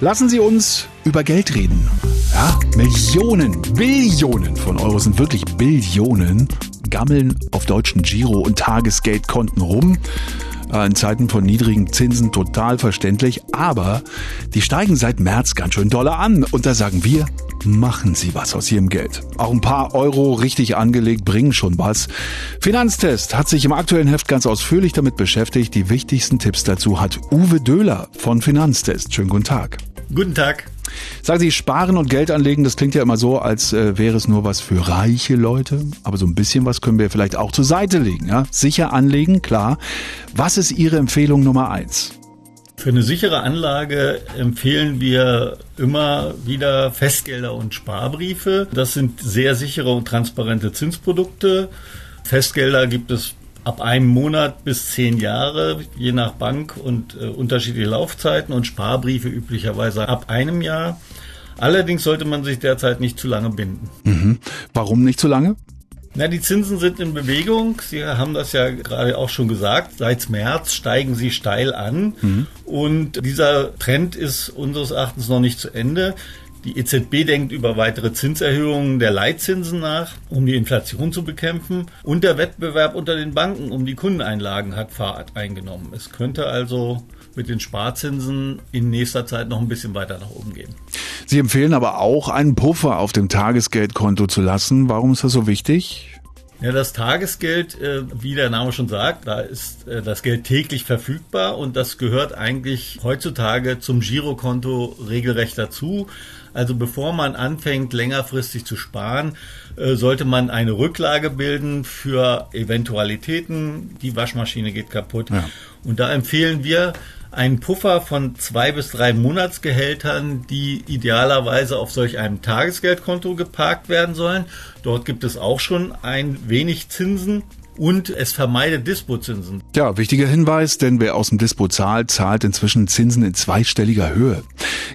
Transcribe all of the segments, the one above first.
Lassen Sie uns über Geld reden. Ja, Millionen, Billionen von Euro sind wirklich Billionen, gammeln auf deutschen Giro- und Tagesgeldkonten rum. Äh, in Zeiten von niedrigen Zinsen total verständlich, aber die steigen seit März ganz schön doller an. Und da sagen wir, machen Sie was aus Ihrem Geld. Auch ein paar Euro richtig angelegt bringen schon was. Finanztest hat sich im aktuellen Heft ganz ausführlich damit beschäftigt. Die wichtigsten Tipps dazu hat Uwe Döhler von Finanztest. Schönen guten Tag. Guten Tag. Sagen Sie, sparen und Geld anlegen, das klingt ja immer so, als äh, wäre es nur was für reiche Leute. Aber so ein bisschen was können wir vielleicht auch zur Seite legen. Ja? Sicher anlegen, klar. Was ist Ihre Empfehlung Nummer eins? Für eine sichere Anlage empfehlen wir immer wieder Festgelder und Sparbriefe. Das sind sehr sichere und transparente Zinsprodukte. Festgelder gibt es ab einem Monat bis zehn Jahre, je nach Bank und äh, unterschiedliche Laufzeiten und Sparbriefe üblicherweise ab einem Jahr. Allerdings sollte man sich derzeit nicht zu lange binden. Mhm. Warum nicht zu lange? Na, die Zinsen sind in Bewegung. Sie haben das ja gerade auch schon gesagt. Seit März steigen sie steil an. Mhm. Und dieser Trend ist unseres Erachtens noch nicht zu Ende. Die EZB denkt über weitere Zinserhöhungen der Leitzinsen nach, um die Inflation zu bekämpfen. Und der Wettbewerb unter den Banken um die Kundeneinlagen hat Fahrt eingenommen. Es könnte also mit den Sparzinsen in nächster Zeit noch ein bisschen weiter nach oben gehen. Sie empfehlen aber auch, einen Puffer auf dem Tagesgeldkonto zu lassen. Warum ist das so wichtig? Ja, das Tagesgeld, äh, wie der Name schon sagt, da ist äh, das Geld täglich verfügbar und das gehört eigentlich heutzutage zum Girokonto regelrecht dazu. Also bevor man anfängt, längerfristig zu sparen, äh, sollte man eine Rücklage bilden für Eventualitäten. Die Waschmaschine geht kaputt. Ja. Und da empfehlen wir, einen Puffer von zwei bis drei Monatsgehältern, die idealerweise auf solch einem Tagesgeldkonto geparkt werden sollen. Dort gibt es auch schon ein wenig Zinsen und es vermeidet Dispozinsen. Ja, wichtiger Hinweis, denn wer aus dem Dispo zahlt, zahlt inzwischen Zinsen in zweistelliger Höhe.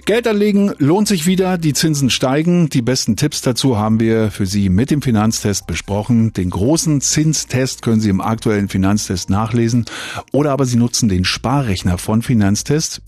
Geld anlegen lohnt sich wieder, die Zinsen steigen. Die besten Tipps dazu haben wir für Sie mit dem Finanztest besprochen. Den großen Zinstest können Sie im aktuellen Finanztest nachlesen oder aber Sie nutzen den Sparrechner von Finanztest.